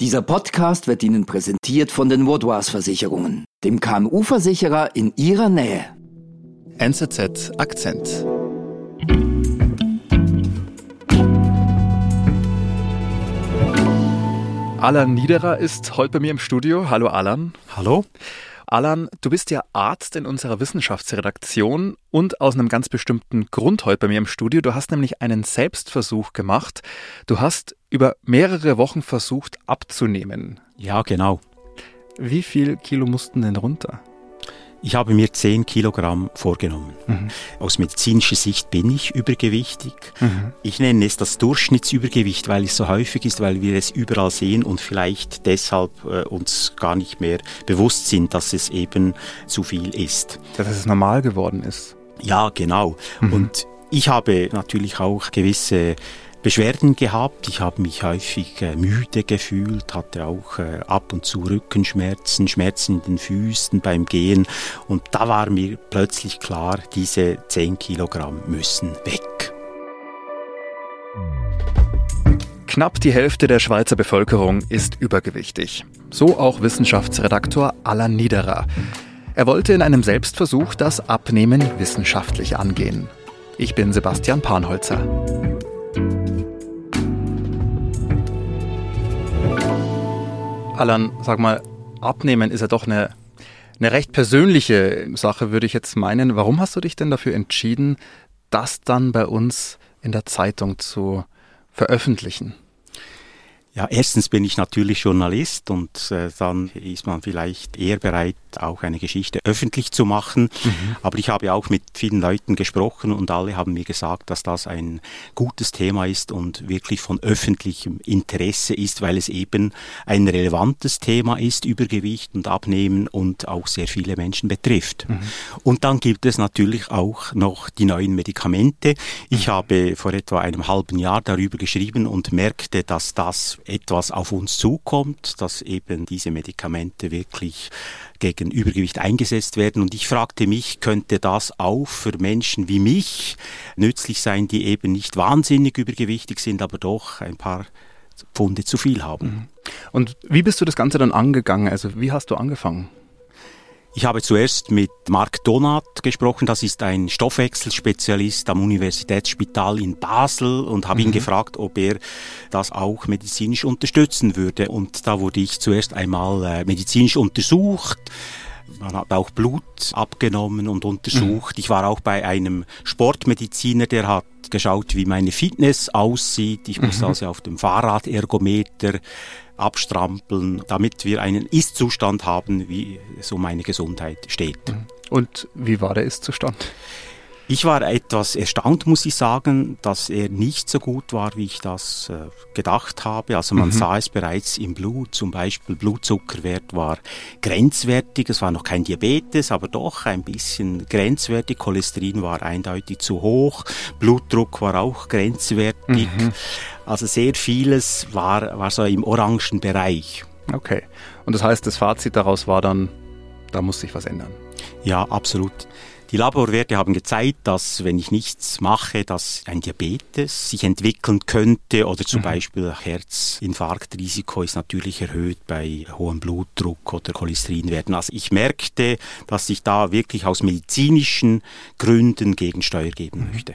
Dieser Podcast wird Ihnen präsentiert von den Vaudois Versicherungen, dem KMU-Versicherer in Ihrer Nähe. NZZ Akzent. Alan Niederer ist heute bei mir im Studio. Hallo Alan. Hallo. Alan, du bist ja Arzt in unserer Wissenschaftsredaktion und aus einem ganz bestimmten Grund heute bei mir im Studio. Du hast nämlich einen Selbstversuch gemacht. Du hast über mehrere Wochen versucht abzunehmen. Ja, genau. Wie viel Kilo mussten denn runter? Ich habe mir 10 Kilogramm vorgenommen. Mhm. Aus medizinischer Sicht bin ich übergewichtig. Mhm. Ich nenne es das Durchschnittsübergewicht, weil es so häufig ist, weil wir es überall sehen und vielleicht deshalb äh, uns gar nicht mehr bewusst sind, dass es eben zu viel ist. Dass es normal geworden ist. Ja, genau. Mhm. Und ich habe natürlich auch gewisse Beschwerden gehabt. Ich habe mich häufig äh, müde gefühlt, hatte auch äh, ab und zu Rückenschmerzen, Schmerzen in den Füßen beim Gehen. Und da war mir plötzlich klar, diese 10 Kilogramm müssen weg. Knapp die Hälfte der Schweizer Bevölkerung ist übergewichtig. So auch Wissenschaftsredaktor Alan Niederer. Er wollte in einem Selbstversuch das Abnehmen wissenschaftlich angehen. Ich bin Sebastian Panholzer. Alan, sag mal, abnehmen ist ja doch eine, eine recht persönliche Sache, würde ich jetzt meinen. Warum hast du dich denn dafür entschieden, das dann bei uns in der Zeitung zu veröffentlichen? Ja, erstens bin ich natürlich Journalist und äh, dann ist man vielleicht eher bereit, auch eine Geschichte öffentlich zu machen. Mhm. Aber ich habe auch mit vielen Leuten gesprochen und alle haben mir gesagt, dass das ein gutes Thema ist und wirklich von öffentlichem Interesse ist, weil es eben ein relevantes Thema ist, Übergewicht und Abnehmen und auch sehr viele Menschen betrifft. Mhm. Und dann gibt es natürlich auch noch die neuen Medikamente. Ich mhm. habe vor etwa einem halben Jahr darüber geschrieben und merkte, dass das etwas auf uns zukommt, dass eben diese Medikamente wirklich gegen Übergewicht eingesetzt werden. Und ich fragte mich, könnte das auch für Menschen wie mich nützlich sein, die eben nicht wahnsinnig übergewichtig sind, aber doch ein paar Pfunde zu viel haben. Mhm. Und wie bist du das Ganze dann angegangen? Also wie hast du angefangen? Ich habe zuerst mit Marc Donat gesprochen, das ist ein Stoffwechselspezialist am Universitätsspital in Basel und habe mhm. ihn gefragt, ob er das auch medizinisch unterstützen würde. Und da wurde ich zuerst einmal äh, medizinisch untersucht. Man hat auch Blut abgenommen und untersucht. Mhm. Ich war auch bei einem Sportmediziner, der hat geschaut, wie meine Fitness aussieht. Ich muss mhm. also auf dem Fahrradergometer abstrampeln, damit wir einen Ist-Zustand haben, wie es um meine Gesundheit steht. Mhm. Und wie war der Ist-Zustand? Ich war etwas erstaunt, muss ich sagen, dass er nicht so gut war, wie ich das äh, gedacht habe. Also man mhm. sah es bereits im Blut, zum Beispiel Blutzuckerwert war grenzwertig, es war noch kein Diabetes, aber doch ein bisschen grenzwertig. Cholesterin war eindeutig zu hoch, Blutdruck war auch grenzwertig. Mhm. Also sehr vieles war, war so im orangen Bereich. Okay. Und das heißt, das Fazit daraus war dann, da muss sich was ändern. Ja, absolut. Die Laborwerte haben gezeigt, dass wenn ich nichts mache, dass ein Diabetes sich entwickeln könnte oder zum mhm. Beispiel Herzinfarktrisiko ist natürlich erhöht bei hohem Blutdruck oder Cholesterinwerten. Also ich merkte, dass ich da wirklich aus medizinischen Gründen Gegensteuer geben mhm. möchte.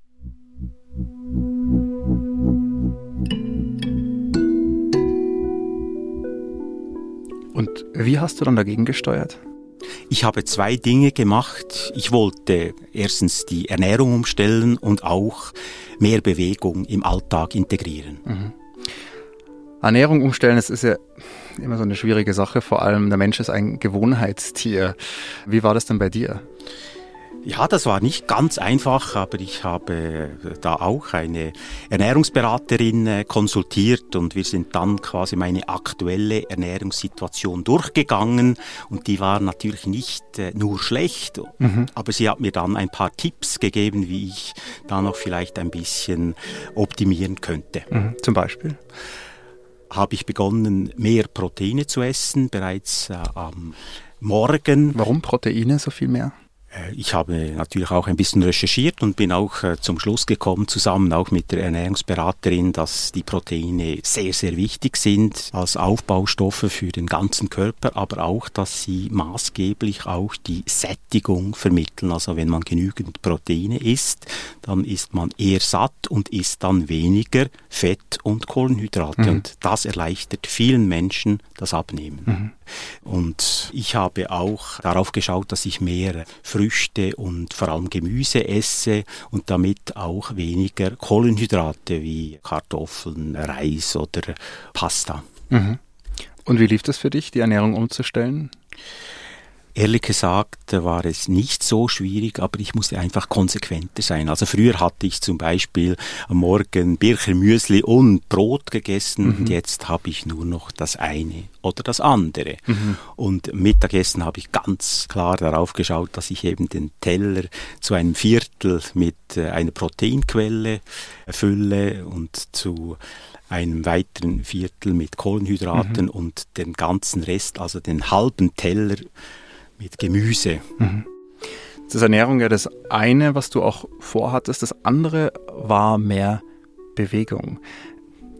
Und wie hast du dann dagegen gesteuert? Ich habe zwei Dinge gemacht. Ich wollte erstens die Ernährung umstellen und auch mehr Bewegung im Alltag integrieren. Mhm. Ernährung umstellen, das ist ja immer so eine schwierige Sache. Vor allem der Mensch ist ein Gewohnheitstier. Wie war das denn bei dir? Ja, das war nicht ganz einfach, aber ich habe da auch eine Ernährungsberaterin äh, konsultiert und wir sind dann quasi meine aktuelle Ernährungssituation durchgegangen und die war natürlich nicht äh, nur schlecht, mhm. aber sie hat mir dann ein paar Tipps gegeben, wie ich da noch vielleicht ein bisschen optimieren könnte. Mhm. Zum Beispiel? Habe ich begonnen, mehr Proteine zu essen, bereits äh, am Morgen. Warum Proteine so viel mehr? Äh, ich habe natürlich auch ein bisschen recherchiert und bin auch äh, zum Schluss gekommen, zusammen auch mit der Ernährungsberaterin, dass die Proteine sehr, sehr wichtig sind als Aufbaustoffe für den ganzen Körper, aber auch, dass sie maßgeblich auch die Sättigung vermitteln. Also wenn man genügend Proteine isst, dann ist man eher satt und isst dann weniger Fett und Kohlenhydrate. Mhm. Und das erleichtert vielen Menschen das Abnehmen. Mhm. Und ich habe auch darauf geschaut, dass ich mehr Früchte und vor allem Gemüse esse und damit auch weniger Kohlenhydrate wie Kartoffeln, Reis oder Pasta. Mhm. Und wie lief das für dich, die Ernährung umzustellen? Ehrlich gesagt war es nicht so schwierig, aber ich musste einfach konsequenter sein. Also früher hatte ich zum Beispiel am Morgen Bircher Müsli und Brot gegessen mhm. und jetzt habe ich nur noch das eine oder das andere. Mhm. Und Mittagessen habe ich ganz klar darauf geschaut, dass ich eben den Teller zu einem Viertel mit äh, einer Proteinquelle fülle und zu einem weiteren Viertel mit Kohlenhydraten mhm. und den ganzen Rest, also den halben Teller mit Gemüse. Mhm. Das ist Ernährung ja das eine, was du auch vorhattest. Das andere war mehr Bewegung.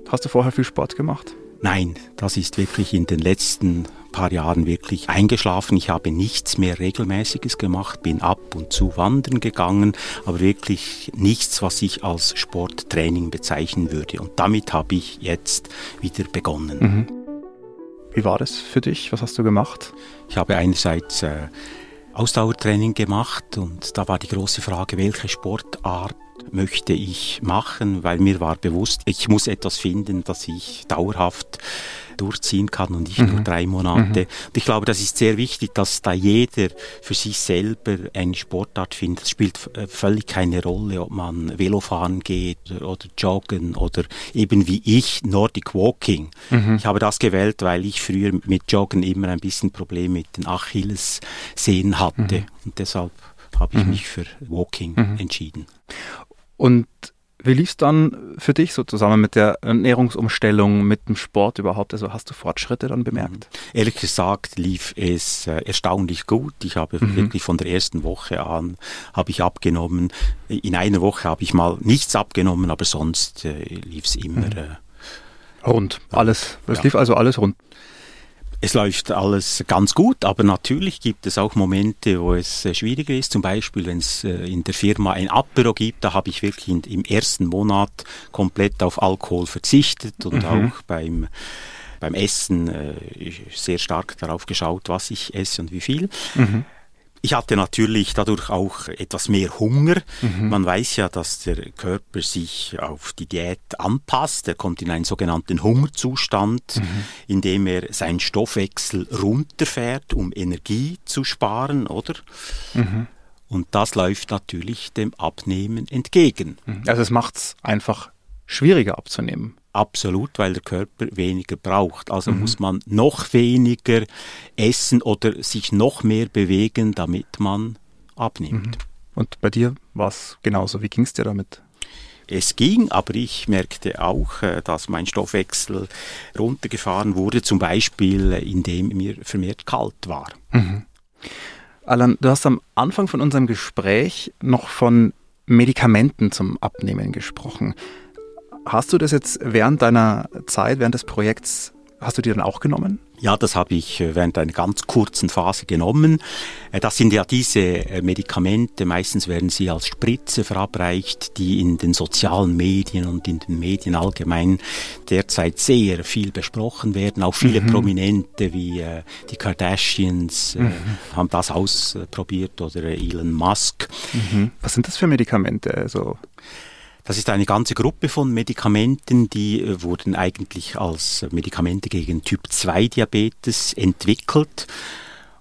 Hast du vorher viel Sport gemacht? Nein, das ist wirklich in den letzten paar Jahren wirklich eingeschlafen. Ich habe nichts mehr Regelmäßiges gemacht, bin ab und zu wandern gegangen, aber wirklich nichts, was ich als Sporttraining bezeichnen würde. Und damit habe ich jetzt wieder begonnen. Mhm. Wie war das für dich? Was hast du gemacht? Ich habe einerseits äh, Ausdauertraining gemacht und da war die große Frage, welche Sportart möchte ich machen, weil mir war bewusst, ich muss etwas finden, das ich dauerhaft durchziehen kann und nicht mhm. nur drei Monate. Mhm. Und ich glaube, das ist sehr wichtig, dass da jeder für sich selber eine Sportart findet. Es spielt äh, völlig keine Rolle, ob man Velofahren geht oder joggen oder eben wie ich Nordic Walking. Mhm. Ich habe das gewählt, weil ich früher mit Joggen immer ein bisschen Probleme mit den Achillessehnen hatte mhm. und deshalb habe ich mhm. mich für Walking mhm. entschieden. Und wie lief es dann für dich so zusammen mit der Ernährungsumstellung, mit dem Sport überhaupt? Also hast du Fortschritte dann bemerkt? Mhm. Ehrlich gesagt lief es äh, erstaunlich gut. Ich habe mhm. wirklich von der ersten Woche an habe ich abgenommen. In einer Woche habe ich mal nichts abgenommen, aber sonst äh, lief es immer mhm. äh, rund. Alles. Es ja. lief also alles rund. Es läuft alles ganz gut, aber natürlich gibt es auch Momente, wo es äh, schwieriger ist. Zum Beispiel, wenn es äh, in der Firma ein Apero gibt, da habe ich wirklich im ersten Monat komplett auf Alkohol verzichtet und mhm. auch beim beim Essen äh, sehr stark darauf geschaut, was ich esse und wie viel. Mhm. Ich hatte natürlich dadurch auch etwas mehr Hunger. Mhm. Man weiß ja, dass der Körper sich auf die Diät anpasst. Er kommt in einen sogenannten Hungerzustand, mhm. in dem er seinen Stoffwechsel runterfährt, um Energie zu sparen, oder? Mhm. Und das läuft natürlich dem Abnehmen entgegen. Mhm. Also es macht es einfach schwieriger abzunehmen. Absolut, weil der Körper weniger braucht. Also mhm. muss man noch weniger essen oder sich noch mehr bewegen, damit man abnimmt. Mhm. Und bei dir war es genauso. Wie ging es dir damit? Es ging, aber ich merkte auch, äh, dass mein Stoffwechsel runtergefahren wurde, zum Beispiel äh, indem mir vermehrt kalt war. Mhm. Alan, du hast am Anfang von unserem Gespräch noch von Medikamenten zum Abnehmen gesprochen. Hast du das jetzt während deiner Zeit, während des Projekts, hast du die dann auch genommen? Ja, das habe ich äh, während einer ganz kurzen Phase genommen. Äh, das sind ja diese äh, Medikamente, meistens werden sie als Spritze verabreicht, die in den sozialen Medien und in den Medien allgemein derzeit sehr viel besprochen werden. Auch viele mhm. Prominente wie die Kardashians mhm. haben das ausprobiert oder Elon Musk. Mhm. Was sind das für Medikamente? Also das ist eine ganze Gruppe von Medikamenten, die äh, wurden eigentlich als Medikamente gegen Typ 2 Diabetes entwickelt.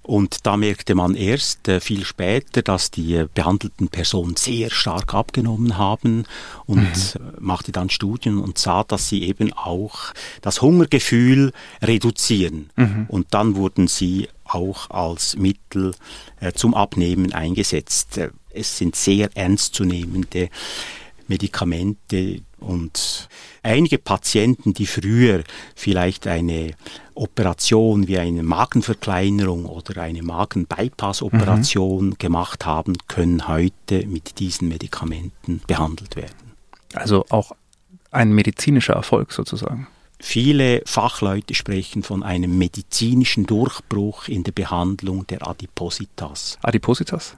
Und da merkte man erst äh, viel später, dass die äh, behandelten Personen sehr stark abgenommen haben und mhm. Machte dann Studien und sah, dass sie eben auch das Hungergefühl reduzieren. Mhm. Und dann wurden sie auch als Mittel äh, zum Abnehmen eingesetzt. Es sind sehr ernstzunehmende Medikamente und einige Patienten, die früher vielleicht eine Operation wie eine Magenverkleinerung oder eine Magenbypass-Operation mhm. gemacht haben, können heute mit diesen Medikamenten behandelt werden. Also auch ein medizinischer Erfolg sozusagen. Viele Fachleute sprechen von einem medizinischen Durchbruch in der Behandlung der Adipositas. Adipositas?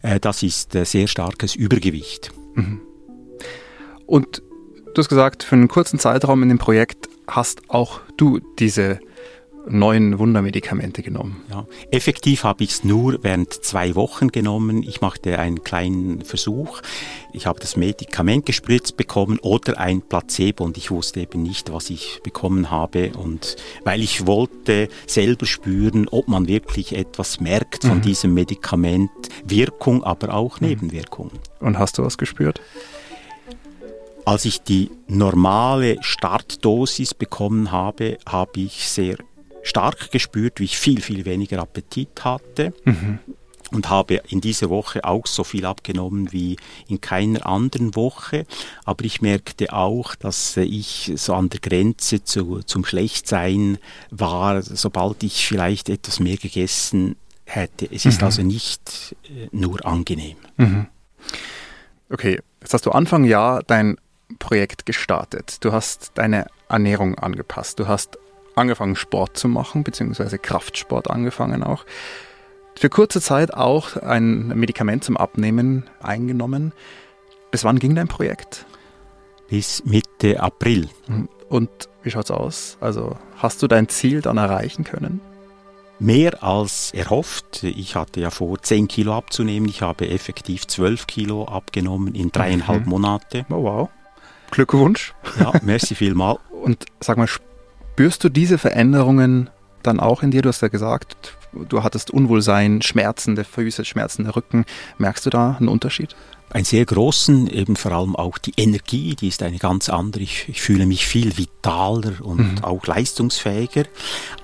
Äh, das ist äh, sehr starkes Übergewicht. Mhm. Und du hast gesagt, für einen kurzen Zeitraum in dem Projekt hast auch du diese neuen Wundermedikamente genommen? Ja, effektiv habe ich es nur während zwei Wochen genommen. Ich machte einen kleinen Versuch. Ich habe das Medikament gespritzt bekommen oder ein Placebo und ich wusste eben nicht, was ich bekommen habe. Und weil ich wollte selber spüren, ob man wirklich etwas merkt von mhm. diesem Medikament, Wirkung, aber auch mhm. Nebenwirkungen. Und hast du was gespürt? Als ich die normale Startdosis bekommen habe, habe ich sehr stark gespürt, wie ich viel, viel weniger Appetit hatte. Mhm. Und habe in dieser Woche auch so viel abgenommen wie in keiner anderen Woche. Aber ich merkte auch, dass ich so an der Grenze zu, zum Schlechtsein war, sobald ich vielleicht etwas mehr gegessen hätte. Es ist mhm. also nicht äh, nur angenehm. Mhm. Okay, jetzt hast du Anfang Jahr dein Projekt gestartet. Du hast deine Ernährung angepasst. Du hast angefangen, Sport zu machen, beziehungsweise Kraftsport angefangen auch. Für kurze Zeit auch ein Medikament zum Abnehmen eingenommen. Bis wann ging dein Projekt? Bis Mitte April. Und wie schaut's aus? Also hast du dein Ziel dann erreichen können? Mehr als erhofft. Ich hatte ja vor, 10 Kilo abzunehmen. Ich habe effektiv 12 Kilo abgenommen in dreieinhalb mhm. Monate. Oh, wow. Glückwunsch. Ja, merci vielmal. Und sag mal, Spürst du diese Veränderungen dann auch in dir? Du hast ja gesagt, du hattest Unwohlsein, schmerzende Füße, schmerzende Rücken. Merkst du da einen Unterschied? Einen sehr großen, eben vor allem auch die Energie, die ist eine ganz andere. Ich, ich fühle mich viel vitaler und mhm. auch leistungsfähiger.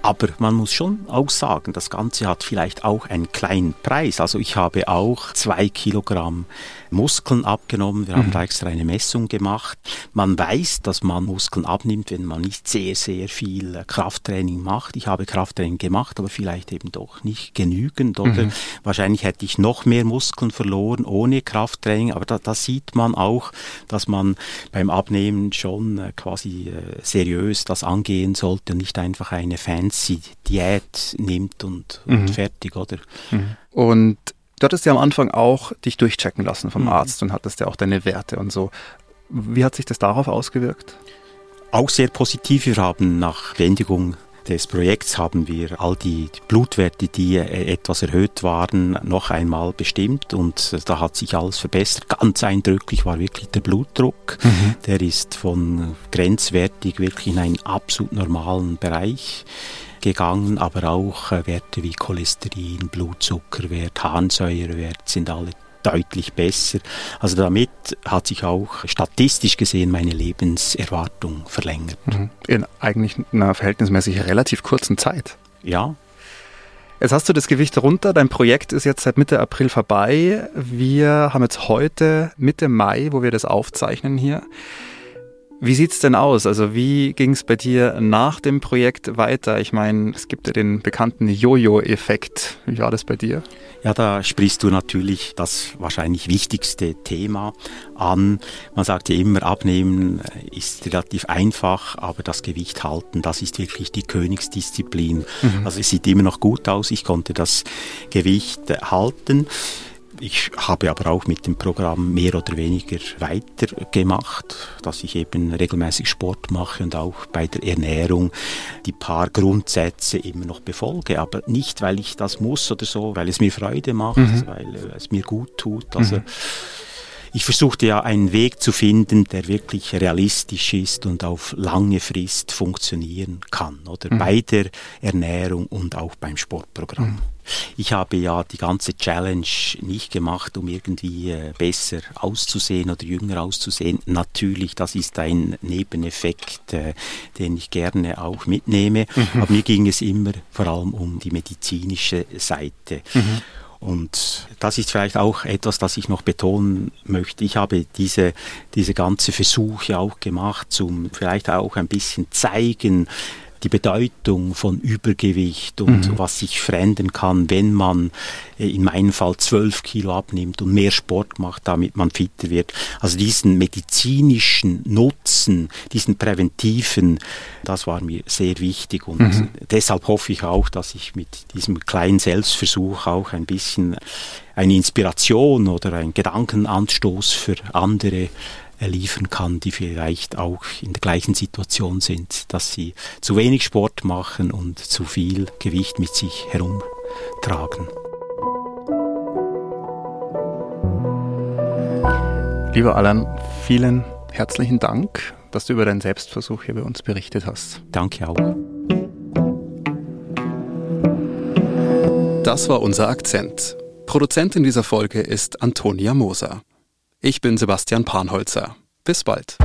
Aber man muss schon auch sagen, das Ganze hat vielleicht auch einen kleinen Preis. Also ich habe auch zwei Kilogramm Muskeln abgenommen. Wir mhm. haben da extra eine Messung gemacht. Man weiß, dass man Muskeln abnimmt, wenn man nicht sehr, sehr viel Krafttraining macht. Ich habe Krafttraining gemacht, aber vielleicht eben doch nicht genügend. Oder mhm. wahrscheinlich hätte ich noch mehr Muskeln verloren ohne Krafttraining. Training, aber da, da, sieht man auch, dass man beim Abnehmen schon äh, quasi äh, seriös das angehen sollte und nicht einfach eine fancy Diät nimmt und, mhm. und fertig, oder? Mhm. Und du hattest ja am Anfang auch dich durchchecken lassen vom mhm. Arzt und hattest ja auch deine Werte und so. Wie hat sich das darauf ausgewirkt? Auch sehr positiv. Wir haben nach Beendigung des Projekts haben wir all die Blutwerte, die äh, etwas erhöht waren, noch einmal bestimmt und da hat sich alles verbessert. Ganz eindrücklich war wirklich der Blutdruck. Mhm. Der ist von grenzwertig wirklich in einen absolut normalen Bereich gegangen, aber auch äh, Werte wie Cholesterin, Blutzuckerwert, Harnsäurewert sind alle deutlich besser. Also damit hat sich auch statistisch gesehen meine Lebenserwartung verlängert. Mhm. In eigentlich einer verhältnismäßig relativ kurzen Zeit. Ja. Jetzt hast du das Gewicht runter, dein Projekt ist jetzt seit Mitte April vorbei. Wir haben jetzt heute Mitte Mai, wo wir das aufzeichnen hier. Wie sieht's denn aus? Also wie ging es bei dir nach dem Projekt weiter? Ich meine, es gibt ja den bekannten Jojo-Effekt. Wie war das bei dir? Ja, da sprichst du natürlich das wahrscheinlich wichtigste Thema an. Man sagt ja immer, abnehmen ist relativ einfach, aber das Gewicht halten, das ist wirklich die Königsdisziplin. Mhm. Also es sieht immer noch gut aus. Ich konnte das Gewicht halten. Ich habe aber auch mit dem Programm mehr oder weniger weitergemacht, dass ich eben regelmäßig Sport mache und auch bei der Ernährung die paar Grundsätze immer noch befolge. Aber nicht, weil ich das muss oder so, weil es mir Freude macht, mhm. weil es mir gut tut. Also mhm. ich versuchte ja einen Weg zu finden, der wirklich realistisch ist und auf lange Frist funktionieren kann, oder mhm. bei der Ernährung und auch beim Sportprogramm. Ich habe ja die ganze Challenge nicht gemacht, um irgendwie äh, besser auszusehen oder jünger auszusehen. Natürlich, das ist ein Nebeneffekt, äh, den ich gerne auch mitnehme. Mhm. Aber mir ging es immer vor allem um die medizinische Seite. Mhm. Und das ist vielleicht auch etwas, das ich noch betonen möchte. Ich habe diese, diese ganze Versuche auch gemacht, um vielleicht auch ein bisschen zeigen, die Bedeutung von Übergewicht und mhm. was sich verändern kann, wenn man äh, in meinem Fall zwölf Kilo abnimmt und mehr Sport macht, damit man fitter wird. Also diesen medizinischen Nutzen, diesen präventiven, das war mir sehr wichtig und mhm. deshalb hoffe ich auch, dass ich mit diesem kleinen Selbstversuch auch ein bisschen eine Inspiration oder einen Gedankenanstoß für andere liefern kann, die vielleicht auch in der gleichen Situation sind, dass sie zu wenig Sport machen und zu viel Gewicht mit sich herumtragen. Lieber Alan, vielen herzlichen Dank, dass du über deinen Selbstversuch hier bei uns berichtet hast. Danke auch. Das war unser Akzent. Produzentin dieser Folge ist Antonia Moser. Ich bin Sebastian Panholzer. Bis bald.